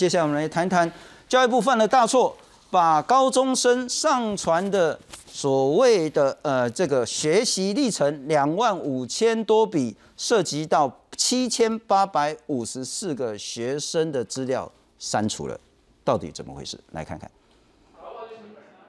接下来我们来谈谈教育部犯了大错，把高中生上传的所谓的呃这个学习历程两万五千多笔，涉及到七千八百五十四个学生的资料删除了，到底怎么回事？来看看。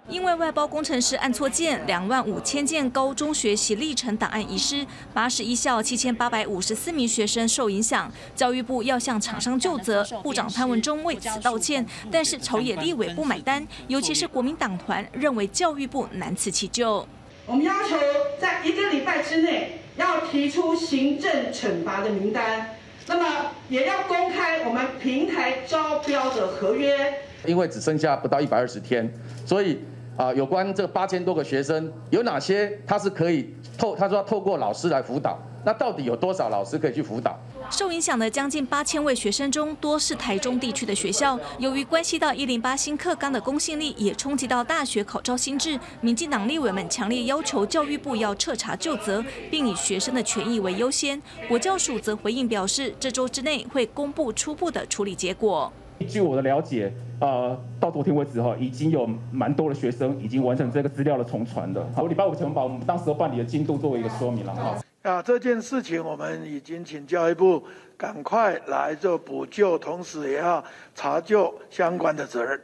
因为外包工程师按错键，两万五千件高中学习历程档案遗失，八十一校七千八百五十四名学生受影响。教育部要向厂商就责，部长潘文忠为此道歉，但是朝野立委不买单，尤其是国民党团认为教育部难辞其咎。我们要求在一个礼拜之内要提出行政惩罚的名单，那么也要公开我们平台招标的合约。因为只剩下不到一百二十天，所以。啊，有关这八千多个学生，有哪些他是可以透？他说要透过老师来辅导，那到底有多少老师可以去辅导？受影响的将近八千位学生中，多是台中地区的学校。由于关系到一零八新课纲的公信力，也冲击到大学考招新制，民进党立委们强烈要求教育部要彻查就责，并以学生的权益为优先。国教署则回应表示，这周之内会公布初步的处理结果。据我的了解，呃，到昨天为止哈，已经有蛮多的学生已经完成这个资料的重传的。好，礼拜五前把我们当时办理的进度作为一个说明了哈。啊，这件事情我们已经请教育部赶快来做补救，同时也要查究相关的责任。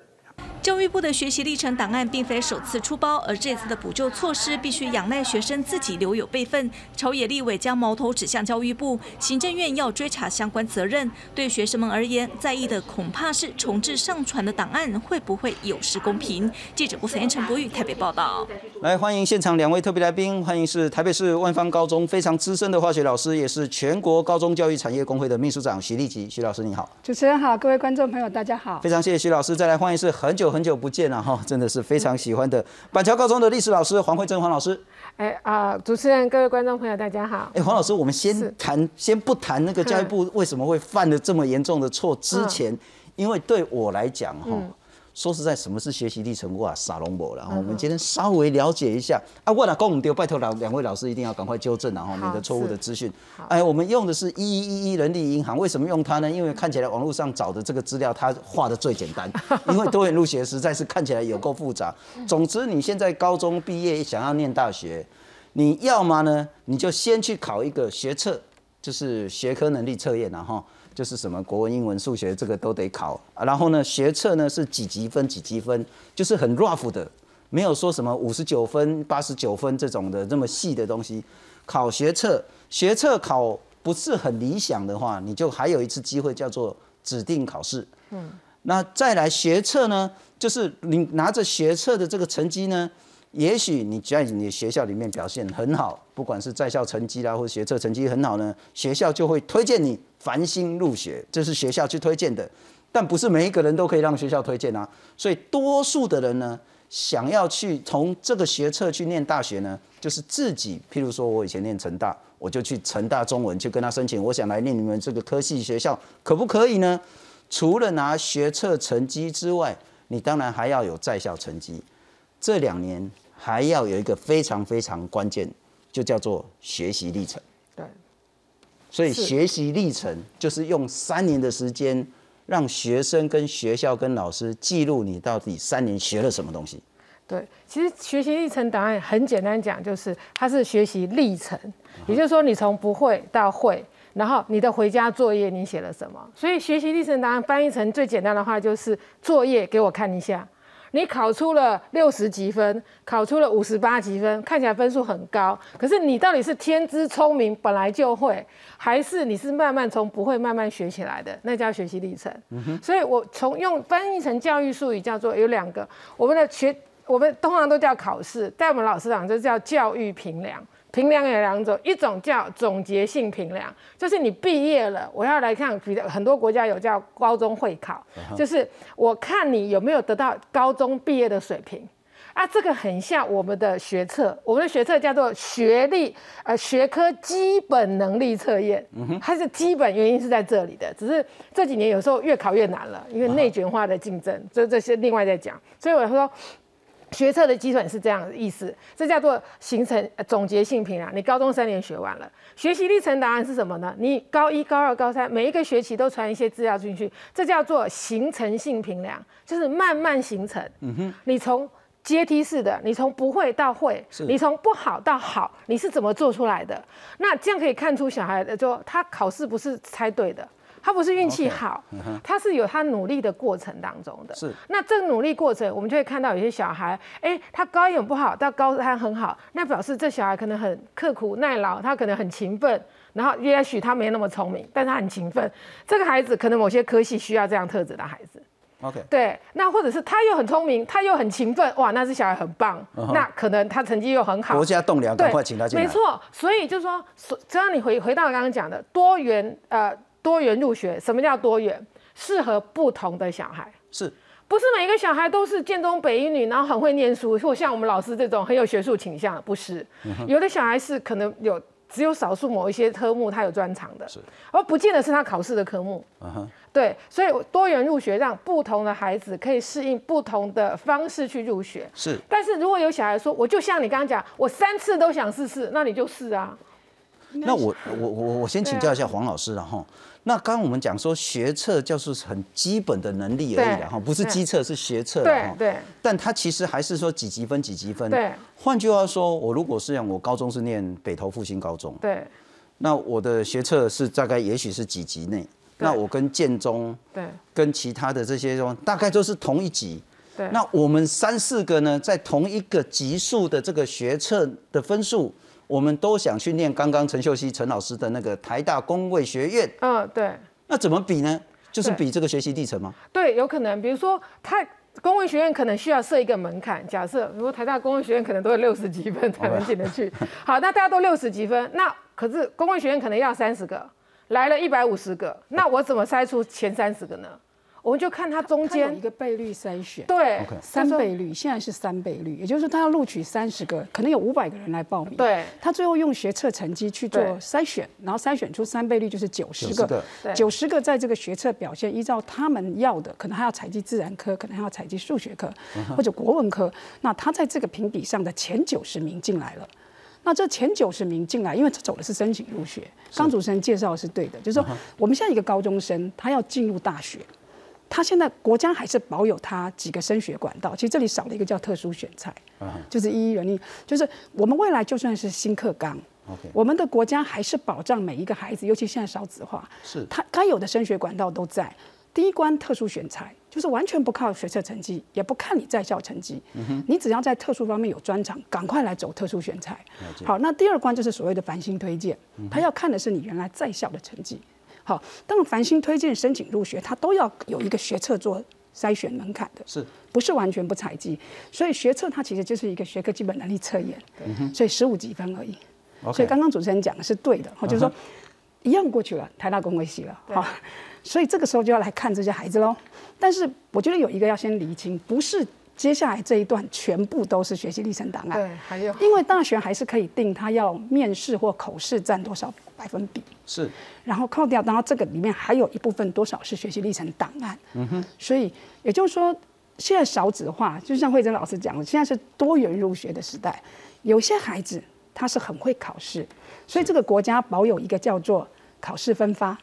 教育部的学习历程档案并非首次出包，而这次的补救措施必须仰赖学生自己留有备份。朝野立委将矛头指向教育部，行政院要追查相关责任。对学生们而言，在意的恐怕是重置上传的档案会不会有失公平。记者吴三陈博宇台北报道。来欢迎现场两位特别来宾，欢迎是台北市万方高中非常资深的化学老师，也是全国高中教育产业工会的秘书长徐立吉。徐老师你好。主持人好，各位观众朋友大家好。非常谢谢徐老师，再来欢迎是很久很久不见了哈，真的是非常喜欢的板桥高中的历史老师黄慧珍黄老师。哎啊，主持人各位观众朋友大家好。哎，黄老师，我们先谈，先不谈那个教育部为什么会犯了这么严重的错之前，因为对我来讲哈。说实在，什么是学习历程？哇，傻龙博然后我们今天稍微了解一下啊。我了公唔丢，拜托两两位老师一定要赶快纠正，然后免得错误的资讯。哎，我们用的是一一一人力银行，为什么用它呢？因为看起来网络上找的这个资料，它画的最简单。因为多元入学实在是看起来有够复杂。总之，你现在高中毕业想要念大学，你要么呢，你就先去考一个学测，就是学科能力测验，然后。就是什么国文、英文、数学这个都得考，然后呢，学测呢是几级分几级分，就是很 rough 的，没有说什么五十九分、八十九分这种的这么细的东西。考学测，学测考不是很理想的话，你就还有一次机会叫做指定考试。嗯，那再来学测呢，就是你拿着学测的这个成绩呢，也许你在你学校里面表现很好，不管是在校成绩啦，或者学测成绩很好呢，学校就会推荐你。繁星入学，这是学校去推荐的，但不是每一个人都可以让学校推荐啊。所以多数的人呢，想要去从这个学测去念大学呢，就是自己，譬如说我以前念成大，我就去成大中文去跟他申请，我想来念你们这个科系学校，可不可以呢？除了拿学测成绩之外，你当然还要有在校成绩。这两年还要有一个非常非常关键，就叫做学习历程。所以学习历程就是用三年的时间，让学生跟学校跟老师记录你到底三年学了什么东西。对，其实学习历程档案很简单讲，就是它是学习历程，也就是说你从不会到会，然后你的回家作业你写了什么。所以学习历程档案翻译成最简单的话就是作业给我看一下。你考出了六十几分，考出了五十八几分，看起来分数很高。可是你到底是天资聪明，本来就会，还是你是慢慢从不会慢慢学起来的？那叫学习历程。所以我从用翻译成教育术语叫做有两个，我们的学，我们通常都叫考试，但我们老师讲就叫教育评量。评量有两种，一种叫总结性评量，就是你毕业了，我要来看，比很多国家有叫高中会考，就是我看你有没有得到高中毕业的水平啊。这个很像我们的学测，我们的学测叫做学历呃学科基本能力测验，它是基本原因是在这里的，只是这几年有时候越考越难了，因为内卷化的竞争，这这些另外再讲。所以我说。学测的基准是这样的意思，这叫做形成呃总结性评量。你高中三年学完了，学习历程答案是什么呢？你高一、高二、高三每一个学期都传一些资料进去，这叫做形成性评量，就是慢慢形成。嗯哼，你从阶梯式的，你从不会到会，你从不好到好，你是怎么做出来的？那这样可以看出小孩的，就他考试不是猜对的。他不是运气好，他是有他努力的过程当中的。是，那这个努力过程，我们就会看到有些小孩，哎，他高一很不好，到高三很好，那表示这小孩可能很刻苦耐劳，他可能很勤奋，然后也许他没那么聪明，但他很勤奋。这个孩子可能某些科系需要这样特质的孩子。OK，对，那或者是他又很聪明，他又很勤奋，哇，那是小孩很棒，那可能他成绩又很好。国家栋梁，赶快请他进来。没错，所以就说，只要你回回到刚刚讲的多元，呃。多元入学，什么叫多元？适合不同的小孩，是不是每一个小孩都是建中北一女，然后很会念书，或像我们老师这种很有学术倾向？不是，有的小孩是可能有只有少数某一些科目他有专长的，是，而不见得是他考试的科目。对，所以多元入学让不同的孩子可以适应不同的方式去入学。是，但是如果有小孩说，我就像你刚刚讲，我三次都想试试，那你就试啊。那我我我我先请教一下黄老师，然后。那刚刚我们讲说学测就是很基本的能力而已哈，不是机测是学测哈。对。但它其实还是说几级分几级分。对。换句话说，我如果是让我高中是念北投复兴高中。对。那我的学测是大概也许是几级内，那我跟建中，对，跟其他的这些中大概都是同一级。对。那我们三四个呢，在同一个级数的这个学测的分数。我们都想去念刚刚陈秀熙陈老师的那个台大工卫学院。嗯，对。那怎么比呢？就是比这个学习历程吗？对，有可能。比如说，他工卫学院可能需要设一个门槛，假设，如果台大工卫学院可能都有六十几分才能进得去。好，那大家都六十几分，那可是工卫学院可能要三十个，来了一百五十个，那我怎么筛出前三十个呢？我们就看它中间。一个倍率筛选，对，三倍率，现在是三倍率，也就是说他要录取三十个，可能有五百个人来报名，对，他最后用学测成绩去做筛选，然后筛选出三倍率就是九十个，九十个。在这个学测表现依照他们要的，可能还要采集自然科，可能还要采集数学科或者国文科，那他在这个评比上的前九十名进来了，那这前九十名进来，因为他走的是申请入学，刚主持人介绍是对的，就是说我们现在一个高中生他要进入大学。他现在国家还是保有他几个升学管道，其实这里少了一个叫特殊选材，就是一一人力，就是我们未来就算是新课纲我们的国家还是保障每一个孩子，尤其现在少子化，是他该有的升学管道都在。第一关特殊选材，就是完全不靠学测成绩，也不看你在校成绩，你只要在特殊方面有专长，赶快来走特殊选材。好，那第二关就是所谓的繁星推荐，他要看的是你原来在校的成绩。好，但繁星推荐申请入学，他都要有一个学测做筛选门槛的，是不是完全不采集？所以学测它其实就是一个学科基本能力测验，所以十五几分而已。所以刚刚主持人讲的是对的，就是说一样过去了，台大公卫系了，好，所以这个时候就要来看这些孩子喽。但是我觉得有一个要先厘清，不是。接下来这一段全部都是学习历程档案，对，还有，因为大学还是可以定他要面试或口试占多少百分比，是，然后扣掉，然后这个里面还有一部分多少是学习历程档案，嗯哼，所以也就是说，现在少子化，就像慧珍老师讲的，现在是多元入学的时代，有些孩子他是很会考试，所以这个国家保有一个叫做考试分发，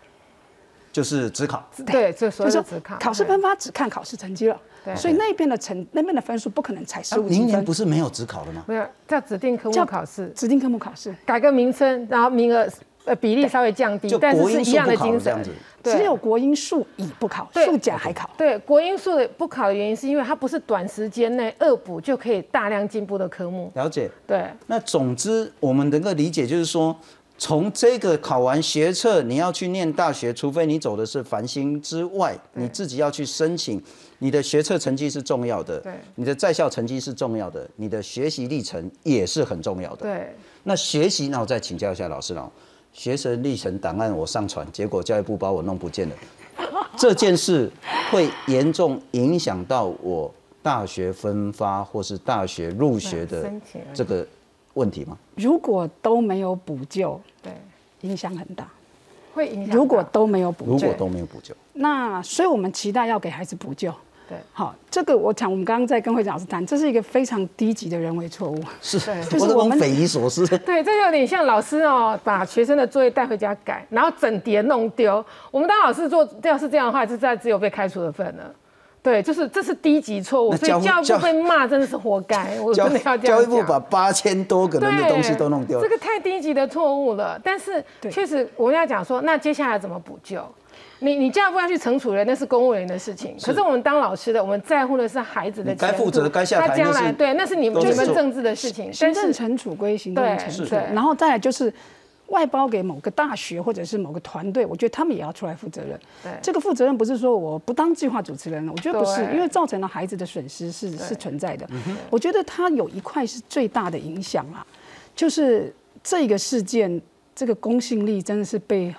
就是只考，对，就是说考考试分发只看考试成绩了。所以那边的成那边的分数不可能才十五明年不是没有指考的吗？没有，叫指定科目考试。指定科目考试，改个名称，然后名额呃比例稍微降低，但是是一样的精神。只有国英数乙不考，数甲还考。对，国英数的不考的原因是因为它不是短时间内恶补就可以大量进步的科目。了解。对。那总之，我们能够理解就是说。从这个考完学测，你要去念大学，除非你走的是繁星之外，你自己要去申请，你的学测成绩是重要的，对，你的在校成绩是重要的，你的学习历程也是很重要的，对。那学习，那我再请教一下老师了，学生历程档案我上传，结果教育部把我弄不见了，这件事会严重影响到我大学分发或是大学入学的这个。问题吗？如果都没有补救，对，影响很大，会影响。如果都没有补救，如果都没有补救，那所以我们期待要给孩子补救。对，好，这个我讲，我们刚刚在跟会长老师谈，这是一个非常低级的人为错误。是，就是我们匪夷所思。对，这有点像老师哦，把学生的作业带回家改，然后整叠弄丢。我们当老师做，要是这样的话，就在只有被开除的份了。对，就是这是低级错误，所以教育部被骂真的是活该。我真的要教育部把八千多个人的东西都弄丢，这个太低级的错误了。但是确实我们要讲说，那接下来怎么补救？你你教育部要去惩处人，那是公务员的事情。可是我们当老师的，我们在乎的是孩子的该负责该下台。他将来对，那是你们你们政治的事情。行政惩处归行政惩处，然后再来就是。外包给某个大学或者是某个团队，我觉得他们也要出来负责任。对，这个负责任不是说我不当计划主持人了，我觉得不是，因为造成了孩子的损失是是存在的。我觉得他有一块是最大的影响啊，就是这个事件，这个公信力真的是被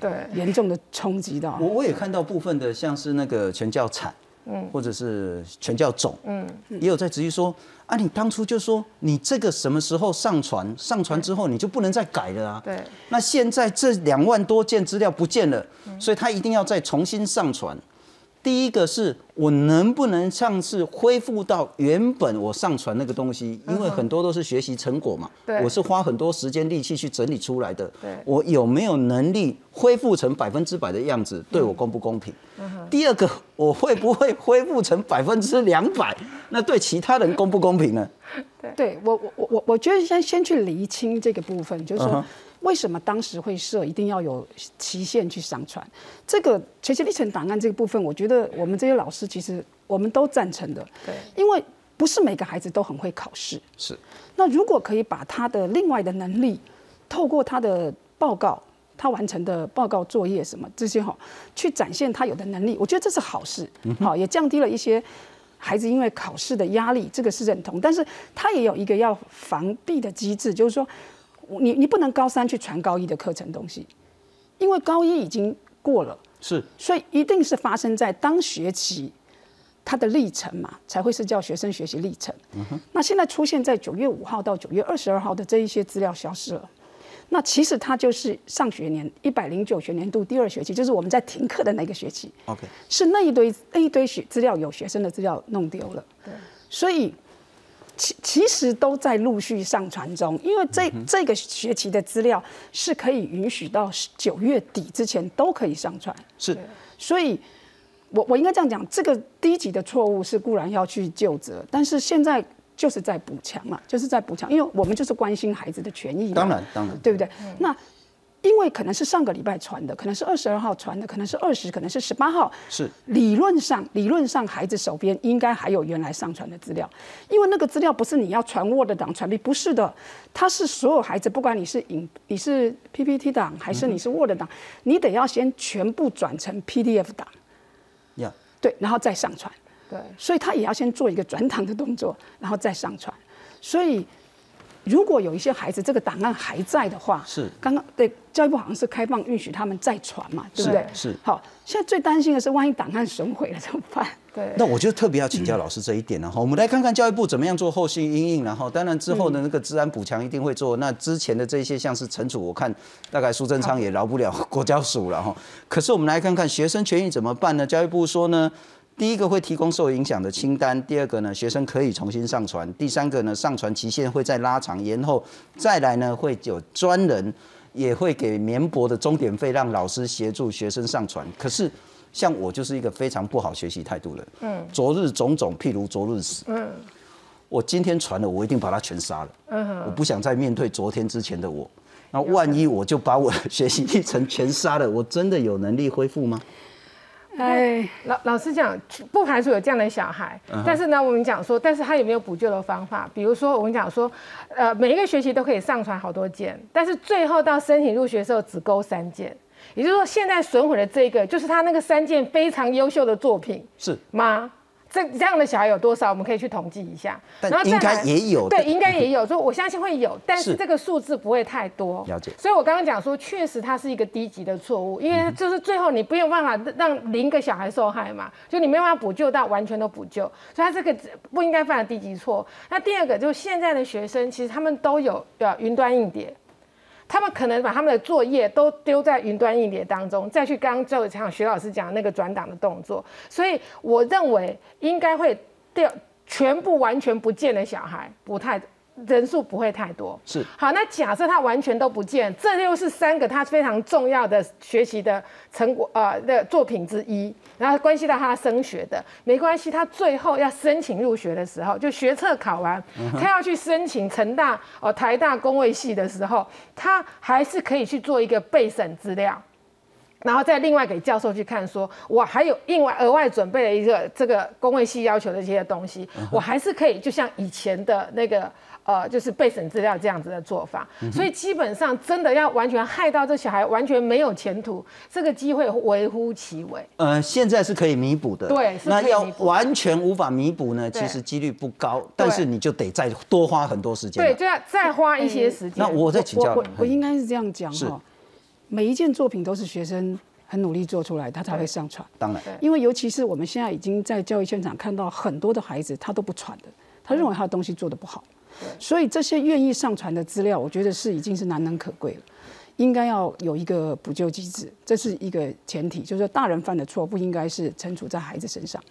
对严重的冲击到。我我也看到部分的像是那个全教产，嗯，或者是全教总，嗯，也有在质疑说。啊，你当初就说你这个什么时候上传？上传之后你就不能再改了啊。对。那现在这两万多件资料不见了，所以他一定要再重新上传。第一个是我能不能上次恢复到原本我上传那个东西？因为很多都是学习成果嘛，我是花很多时间力气去整理出来的。我有没有能力恢复成百分之百的样子？对我公不公平？第二个，我会不会恢复成百分之两百？那对其他人公不公平呢？对，我我我我我觉得先先去厘清这个部分，就是说。为什么当时会设一定要有期限去上传？这个学习历程档案这个部分，我觉得我们这些老师其实我们都赞成的。对，因为不是每个孩子都很会考试。是。那如果可以把他的另外的能力，透过他的报告，他完成的报告作业什么这些哈，去展现他有的能力，我觉得这是好事。好，也降低了一些孩子因为考试的压力，这个是认同。但是他也有一个要防避的机制，就是说。你你不能高三去传高一的课程东西，因为高一已经过了，是，所以一定是发生在当学期他的历程嘛，才会是叫学生学习历程。那现在出现在九月五号到九月二十二号的这一些资料消失了，那其实它就是上学年一百零九学年度第二学期，就是我们在停课的那个学期。OK，是那一堆那一堆学资料有学生的资料弄丢了，对，所以。其其实都在陆续上传中，因为这这个学期的资料是可以允许到九月底之前都可以上传。是，所以，我我应该这样讲，这个低级的错误是固然要去就责，但是现在就是在补强嘛，就是在补强，因为我们就是关心孩子的权益。当然，当然，对不对？那。因为可能是上个礼拜传的，可能是二十二号传的，可能是二十，可能是十八号。是理论上，理论上孩子手边应该还有原来上传的资料，因为那个资料不是你要传 Word 档传，不是的，它是所有孩子，不管你是影，你是 PPT 档还是你是 Word 档，你得要先全部转成 PDF 档。呀，对，然后再上传。对，所以他也要先做一个转档的动作，然后再上传。所以。如果有一些孩子这个档案还在的话，是刚刚对教育部好像是开放允许他们再传嘛，对不对？是好，现在最担心的是万一档案损毁了怎么办？对，那我就特别要请教老师这一点了哈。我们来看看教育部怎么样做后续应应，然后当然之后的那个治安补强一定会做。那之前的这些像是惩处，我看大概苏贞昌也饶不了国教署了哈。可是我们来看看学生权益怎么办呢？教育部说呢。第一个会提供受影响的清单，第二个呢，学生可以重新上传，第三个呢，上传期限会再拉长延后，再来呢，会有专人也会给绵薄的钟点费，让老师协助学生上传。可是像我就是一个非常不好学习态度的，嗯，昨日种种，譬如昨日死，嗯，我今天传了，我一定把它全杀了，嗯，我不想再面对昨天之前的我，那万一我就把我的学习历程全杀了，我真的有能力恢复吗？哎，老老实讲，不排除有这样的小孩，但是呢，我们讲说，但是他有没有补救的方法？比如说，我们讲说，呃，每一个学期都可以上传好多件，但是最后到申请入学的时候只勾三件，也就是说，现在损毁的这个就是他那个三件非常优秀的作品，是。吗？这这样的小孩有多少？我们可以去统计一下。然后应该也有。对，应该也有。所以我相信会有，但是这个数字不会太多。了解。所以我刚刚讲说，确实它是一个低级的错误，因为就是最后你没有办法让零个小孩受害嘛，就你没办法补救到完全都补救，所以它这个不应该犯的低级错。那第二个就是现在的学生其实他们都有呃云端硬碟。他们可能把他们的作业都丢在云端硬碟当中，再去刚刚就像徐老师讲那个转档的动作。所以我认为应该会掉全部完全不见的小孩不太。人数不会太多，是好。那假设他完全都不见，这又是三个他非常重要的学习的成果呃的作品之一，然后关系到他升学的，没关系。他最后要申请入学的时候，就学测考完，他要去申请成大哦台大工位系的时候，他还是可以去做一个备审资料，然后再另外给教授去看，说我还有另外额外准备了一个这个工位系要求的一些东西，我还是可以就像以前的那个。呃，就是备审资料这样子的做法，所以基本上真的要完全害到这小孩完全没有前途，这个机会微乎其微。呃，现在是可以弥补的，对，那要完全无法弥补呢，其实几率不高，但是你就得再多花很多时间，对，就要再花一些时间。那我再请教，我我应该是这样讲哈，每一件作品都是学生很努力做出来，他才会上传。当然，因为尤其是我们现在已经在教育现场看到很多的孩子，他都不传的，他认为他的东西做的不好。所以这些愿意上传的资料，我觉得是已经是难能可贵了，应该要有一个补救机制，这是一个前提，就是说大人犯的错不应该是惩处在孩子身上。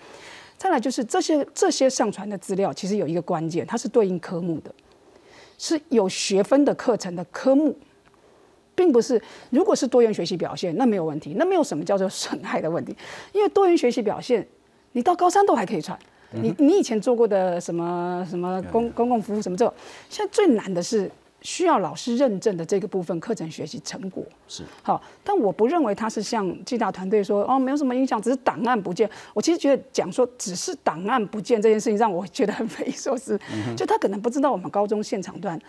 再来就是这些这些上传的资料，其实有一个关键，它是对应科目的，是有学分的课程的科目，并不是如果是多元学习表现，那没有问题，那没有什么叫做 损害的问题，因为多元学习表现，你到高三都还可以传。你你以前做过的什么什么公公共服务什么这种，现在最难的是需要老师认证的这个部分课程学习成果。是。好，但我不认为他是像暨大团队说哦没有什么影响，只是档案不见。我其实觉得讲说只是档案不见这件事情让我觉得很匪夷所思，就他可能不知道我们高中现场段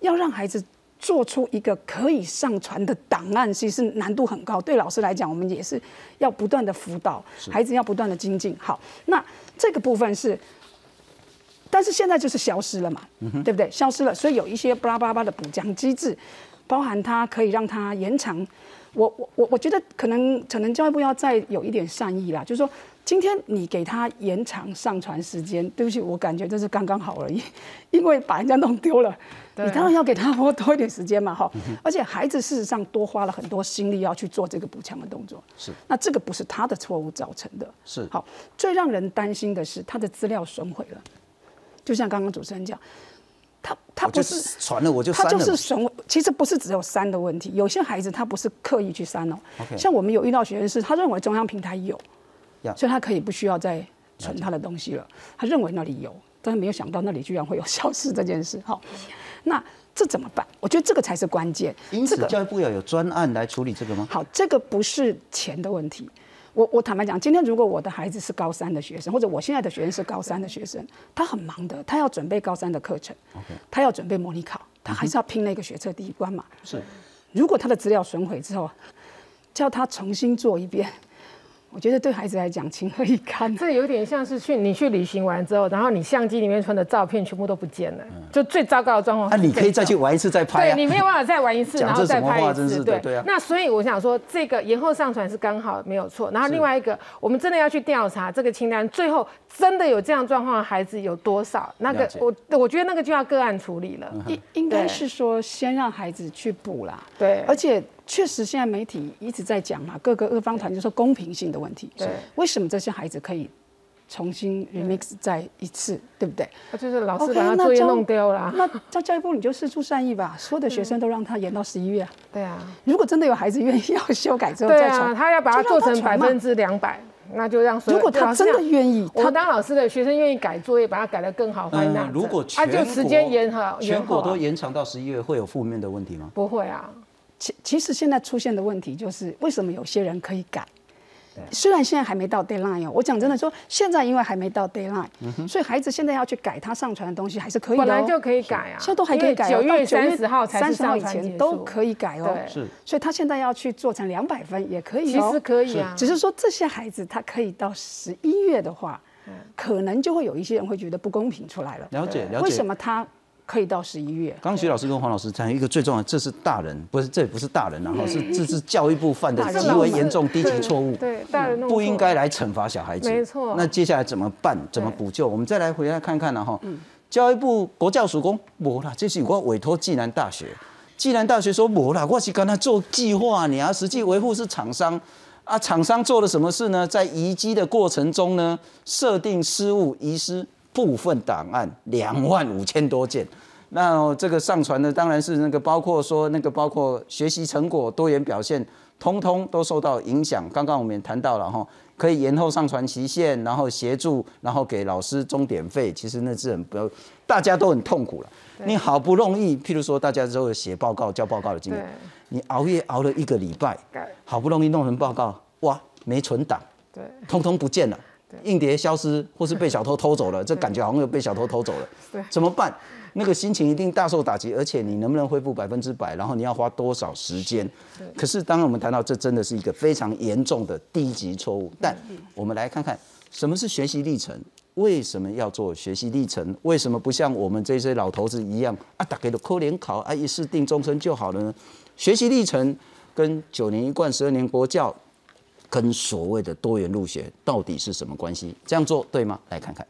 要让孩子。做出一个可以上传的档案，其实难度很高。对老师来讲，我们也是要不断的辅导孩子，要不断的精进。好，那这个部分是，但是现在就是消失了嘛，对不对？消失了，所以有一些巴拉巴拉的补强机制，包含它可以让它延长。我我我我觉得可能可能教育部要再有一点善意啦，就是说。今天你给他延长上传时间，对不起，我感觉这是刚刚好而已，因为把人家弄丢了，你当然要给他多多一点时间嘛，哈。而且孩子事实上多花了很多心力要去做这个补强的动作，是。那这个不是他的错误造成的，是。好，最让人担心的是他的资料损毁了，就像刚刚主持人讲，他他不是传了我就他就是损，其实不是只有删的问题，有些孩子他不是刻意去删哦，像我们有遇到学生是，他认为中央平台有。所以他可以不需要再存他的东西了。他认为那里有，但是没有想到那里居然会有 消失这件事。好，那这怎么办？我觉得这个才是关键。因此，教育部要有专案来处理这个吗？好，这个不是钱的问题。我我坦白讲，今天如果我的孩子是高三的学生，或者我现在的学生是高三的学生，他很忙的，他要准备高三的课程，他要准备模拟考，他还是要拼那个学测第一关嘛。是。如果他的资料损毁之后，叫他重新做一遍。我觉得对孩子来讲情何以堪？这有点像是去你去旅行完之后，然后你相机里面存的照片全部都不见了，就最糟糕的状况。那你可以再去玩一次再拍。对你没有办法再玩一次，然后再拍一次。对对啊。那所以我想说，这个延后上传是刚好没有错。然后另外一个，我们真的要去调查这个清单，最后真的有这样状况的孩子有多少？那个我我觉得那个就要个案处理了。应应该是说先让孩子去补啦。对，而且。确实，现在媒体一直在讲嘛，各个二方团就说公平性的问题。对，为什么这些孩子可以重新 remix 再一次，对不对？他就是老师把他作业弄丢了。那教教育部你就施出善意吧，所有的学生都让他延到十一月。对啊。如果真的有孩子愿意要修改之后再传，他要把它做成百分之两百，那就让。如果他真的愿意，他当老师的学生愿意改作业，把它改得更好，欢迎那。如果全国全国都延长到十一月，会有负面的问题吗？不会啊。其其实现在出现的问题就是，为什么有些人可以改？虽然现在还没到 deadline 哦，我讲真的说，现在因为还没到 deadline，所以孩子现在要去改他上传的东西还是可以的。本来就可以改啊，现在都还可以改。九月三十号才三十号以前都可以改哦。是，所以他现在要去做成两百分也可以哦。其实可以啊，只是说这些孩子他可以到十一月的话，可能就会有一些人会觉得不公平出来了。了解了解，为什么他？可以到十一月。刚徐老师跟黄老师讲一个最重要的，这是大人，不是这也不是大人，然后是这是教育部犯的极为严重低级错误，对大人不应该来惩罚小孩子。没错。那接下来怎么办？怎么补救？我们再来回来看看呢？哈，教育部国教署公，我啦，这是有个委托暨南大学，暨南大学说没了，我去跟他做计划，你要实际维护是厂商啊，厂商做了什么事呢？在移机的过程中呢，设定失误，遗失部分档案两万五千多件。那这个上传的当然是那个包括说那个包括学习成果、多元表现，通通都受到影响。刚刚我们也谈到了哈，可以延后上传期限，然后协助，然后给老师钟点费。其实那是很不，大家都很痛苦了。你好不容易，譬如说大家都有写报告、交报告的经验，你熬夜熬了一个礼拜，好不容易弄成报告，哇，没存档，对，通通不见了，硬碟消失或是被小偷偷走了，这 感觉好像又被小偷偷走了，对，怎么办？那个心情一定大受打击，而且你能不能恢复百分之百，然后你要花多少时间？可是当我们谈到这真的是一个非常严重的低级错误，但我们来看看什么是学习历程。为什么要做学习历程？为什么不像我们这些老头子一样啊，打给的科联考啊，一试定终身就好了呢？学习历程跟九年一贯、十二年国教，跟所谓的多元入学到底是什么关系？这样做对吗？来看看，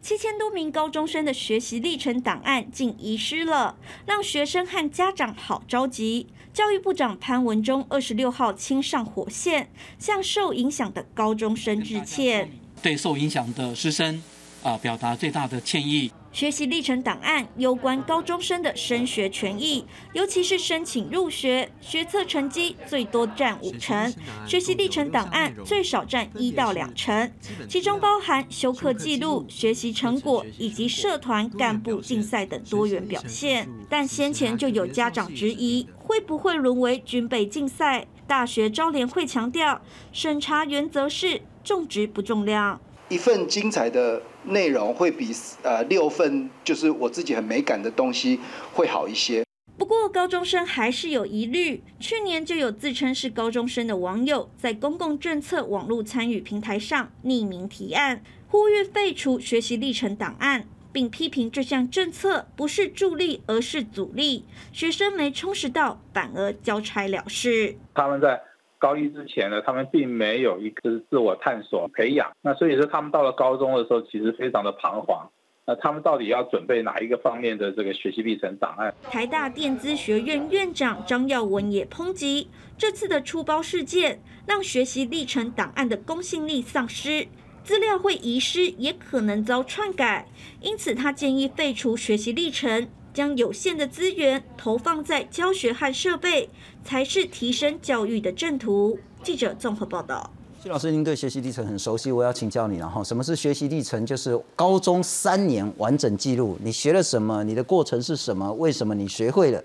七千多名高中生的学习历程档案竟遗失了，让学生和家长好着急。教育部长潘文忠二十六号亲上火线，向受影响的高中生致歉。对受影响的师生，啊，表达最大的歉意。学习历程档案攸关高中生的升学权益，尤其是申请入学，学测成绩最多占五成，学习历程档案最少占一到两成，其中包含修课记录、学习成果以及社团干部竞赛等多元表现。但先前就有家长质疑，会不会沦为军备竞赛？大学招联会强调，审查原则是。重质不重量，一份精彩的内容会比呃六份就是我自己很美感的东西会好一些。不过高中生还是有疑虑，去年就有自称是高中生的网友在公共政策网络参与平台上匿名提案，呼吁废除学习历程档案，并批评这项政策不是助力而是阻力，学生没充实到反而交差了事。他们在。高一之前呢，他们并没有一个自我探索培养，那所以说他们到了高中的时候，其实非常的彷徨。那他们到底要准备哪一个方面的这个学习历程档案？台大电资学院院长张耀文也抨击这次的出包事件，让学习历程档案的公信力丧失，资料会遗失，也可能遭篡改。因此，他建议废除学习历程。将有限的资源投放在教学和设备，才是提升教育的正途。记者综合报道。谢老师，您对学习历程很熟悉，我要请教你了哈。什么是学习历程？就是高中三年完整记录，你学了什么，你的过程是什么，为什么你学会了？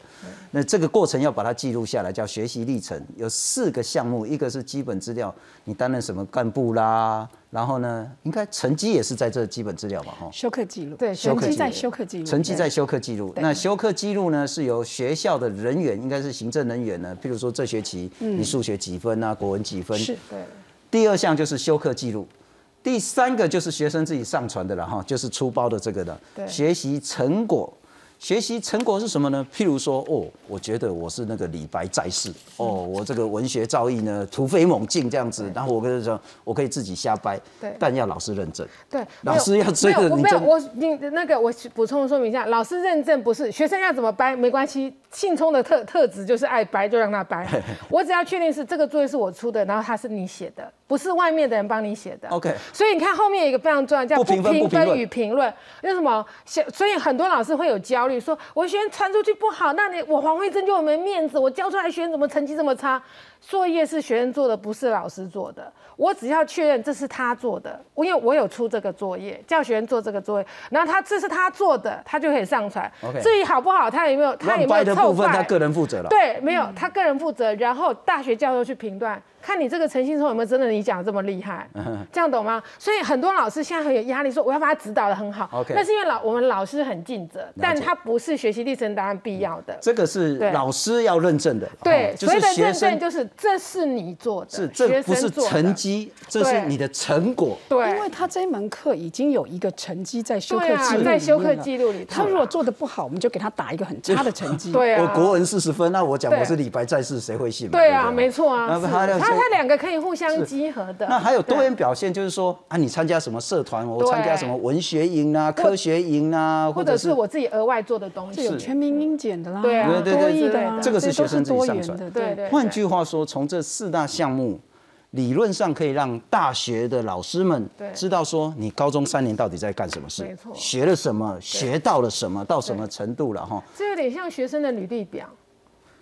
那这个过程要把它记录下来，叫学习历程。有四个项目，一个是基本资料，你担任什么干部啦？然后呢，应该成绩也是在这基本资料吧？哈，休课记录，对，成绩在休课记录，成绩在休课记录。那休课记录呢，是由学校的人员，应该是行政人员呢，譬如说这学期你数学几分啊，国文几分？是，对。第二项就是休课记录，第三个就是学生自己上传的了哈，就是出包的这个的学习成果。学习成果是什么呢？譬如说，哦，我觉得我是那个李白在世，哦，我这个文学造诣呢突飞猛进这样子，然后我跟他说，我可以自己瞎掰，对，但要老师认证，对，老师要追着你。没有，我你那个我补充说明一下，老师认证不是学生要怎么掰没关系，信聪的特特质就是爱掰就让他掰，我只要确定是这个作业是我出的，然后他是你写的，不是外面的人帮你写的。OK，所以你看后面有一个非常重要叫不评分与评论，为什么？所以很多老师会有焦虑。说我学生传出去不好，那你我黄慧珍就没面子，我教出来学生怎么成绩这么差？作业是学生做的，不是老师做的。我只要确认这是他做的，因为我有出这个作业，叫学生做这个作业，然后他这是他做的，他就可以上传。至于好不好，他有没有他有没有凑分，他个人负责了。对，没有他个人负责，然后大学教授去评断。看你这个诚信说有没有真的你讲的这么厉害，这样懂吗？所以很多老师现在很有压力，说我要把他指导的很好。OK，那是因为老我们老师很尽责，但他不是学习历程答案必要的。这个是老师要认证的。对，所以的认证就是这是你做的，是这不是成绩，这是你的成果。对，因为他这门课已经有一个成绩在修课记录在修课记录里。他如果做的不好，我们就给他打一个很差的成绩。对啊，我国文四十分，那我讲我是李白在世，谁会信？对啊，没错啊。他他两个可以互相集合的。那还有多元表现，就是说啊，你参加什么社团？我参加什么文学营啊、科学营啊，或者是我自己额外做的东西，有全民英检的啦，对啊，多益的，这个是学生自己上传的。对，换句话说，从这四大项目，理论上可以让大学的老师们知道说，你高中三年到底在干什么事，学了什么，学到了什么，到什么程度了哈。这有点像学生的履历表，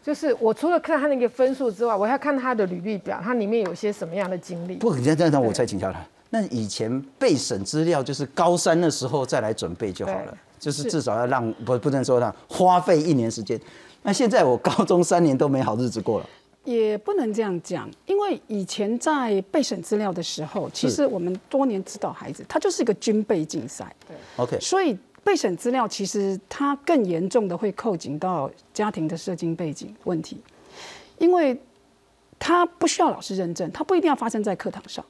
就是我除了看他那个分数之外，我要看他的履历表，他里面有些什么样的经历。不，这样，那我再请教他。那以前备审资料就是高三的时候再来准备就好了，就是至少要让不不能说让花费一年时间。那现在我高中三年都没好日子过了，也不能这样讲，因为以前在备审资料的时候，其实我们多年指导孩子，他就是一个军备竞赛。对，OK。所以备审资料其实它更严重的会扣紧到家庭的社经背景问题，因为他不需要老师认证，他不一定要发生在课堂上。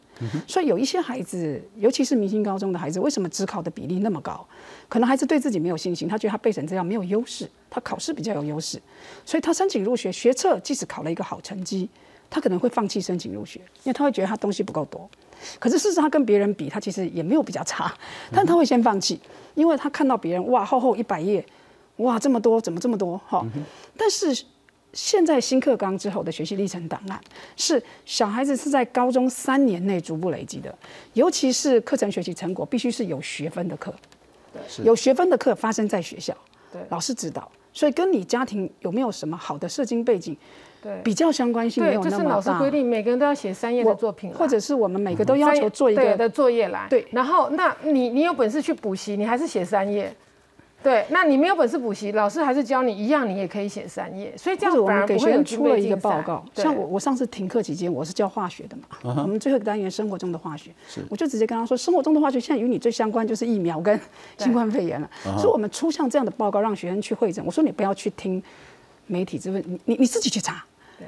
所以有一些孩子，尤其是明星高中的孩子，为什么只考的比例那么高？可能孩子对自己没有信心，他觉得他背成这样没有优势，他考试比较有优势，所以他申请入学学测，即使考了一个好成绩，他可能会放弃申请入学，因为他会觉得他东西不够多。可是事实他跟别人比，他其实也没有比较差，但他会先放弃，因为他看到别人哇厚厚一百页，哇这么多怎么这么多哈？但是。现在新课纲之后的学习历程档案，是小孩子是在高中三年内逐步累积的，尤其是课程学习成果必须是有学分的课，有学分的课发生在学校，对，老师指导，所以跟你家庭有没有什么好的社经背景，对，比较相关性没有那么大。老师规定每个人都要写三页的作品，或者是我们每个都要求做一个的作业来，对，然后那你你有本事去补习，你还是写三页。对，那你没有本事补习，老师还是教你一样，你也可以写三页。所以这样子我们给学生出了一个报告，像我我上次停课期间，我是教化学的嘛，我们最后一个单元生活中的化学，我就直接跟他说，生活中的化学现在与你最相关就是疫苗跟新冠肺炎了。所以我们出像这样的报告，让学生去会诊。我说你不要去听媒体之问，你你你自己去查。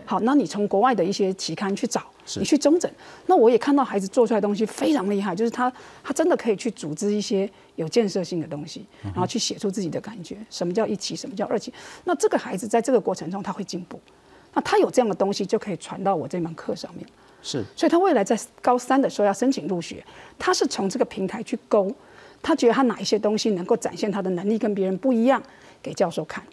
好，那你从国外的一些期刊去找，你去中诊。那我也看到孩子做出来的东西非常厉害，就是他他真的可以去组织一些有建设性的东西，然后去写出自己的感觉。什么叫一期？什么叫二期？那这个孩子在这个过程中他会进步。那他有这样的东西就可以传到我这门课上面。是，所以他未来在高三的时候要申请入学，他是从这个平台去勾，他觉得他哪一些东西能够展现他的能力跟别人不一样，给教授看。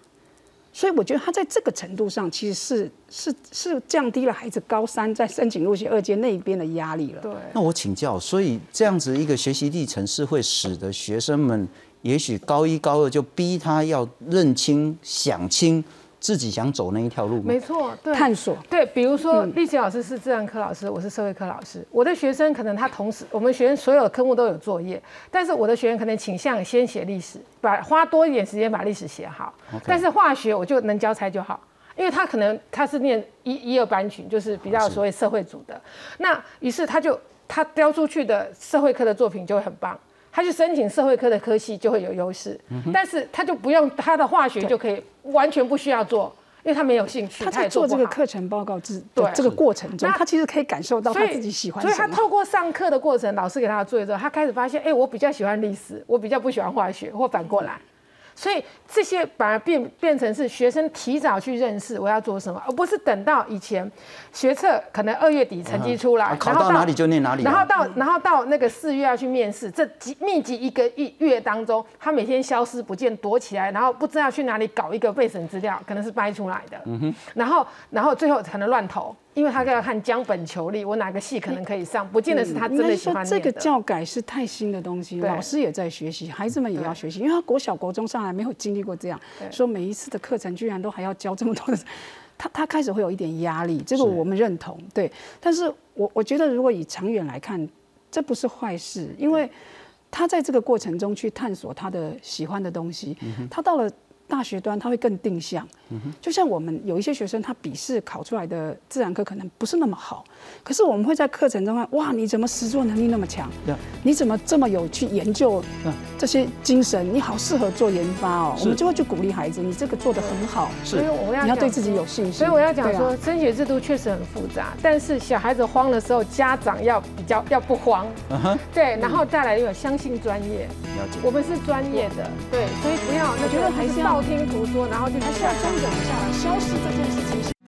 所以我觉得他在这个程度上，其实是是是降低了孩子高三在申请入学二阶那一边的压力了。对。那我请教，所以这样子一个学习历程是会使得学生们，也许高一高二就逼他要认清、想清。自己想走那一条路吗？没错，对，探索。对，比如说历史老师是自然科老师，我是社会科老师。我的学生可能他同时，我们学生所有的科目都有作业，但是我的学员可能倾向先写历史，把花多一点时间把历史写好。但是化学我就能交差就好，因为他可能他是念一一二班群，就是比较所谓社会组的。那于是他就他雕出去的社会科的作品就会很棒。他去申请社会科的科系就会有优势，但是他就不用他的化学就可以完全不需要做，因为他没有兴趣。他在做这个课程报告之对这个过程中，他其实可以感受到他自己喜欢。所以他透过上课的过程，老师给他的作业之后，他开始发现，哎，我比较喜欢历史，我比较不喜欢化学，或反过来。所以这些反而变变成是学生提早去认识我要做什么，而不是等到以前学测可能二月底成绩出来，考到哪里就念哪里，然后到然后到那个四月要去面试，这几密集一个一月当中，他每天消失不见，躲起来，然后不知道去哪里搞一个备审资料，可能是掰出来的，然后然后最后可能乱投。因为他要看江本求利，我哪个系可能可以上，不见得是他真的喜欢这个教改是太新的东西，老师也在学习，孩子们也要学习，因为他国小国中上来没有经历过这样，说每一次的课程居然都还要教这么多的，他他开始会有一点压力，这个我们认同，对。但是我我觉得如果以长远来看，这不是坏事，因为他在这个过程中去探索他的喜欢的东西，他到了。大学端他会更定向，就像我们有一些学生，他笔试考出来的自然科可能不是那么好，可是我们会在课程中看，哇，你怎么实作能力那么强？你怎么这么有去研究这些精神，你好适合做研发哦，我们就会去鼓励孩子，你这个做的很好，所以我要你要对自己有信心。所以我要讲说，升学制度确实很复杂，但是小孩子慌的时候，家长要比较要不慌，对，然后再来有相信专业，了解，我们是专业的，对，所以不要那觉得还是道听途说，然后就还是要中等下，消失这件事情。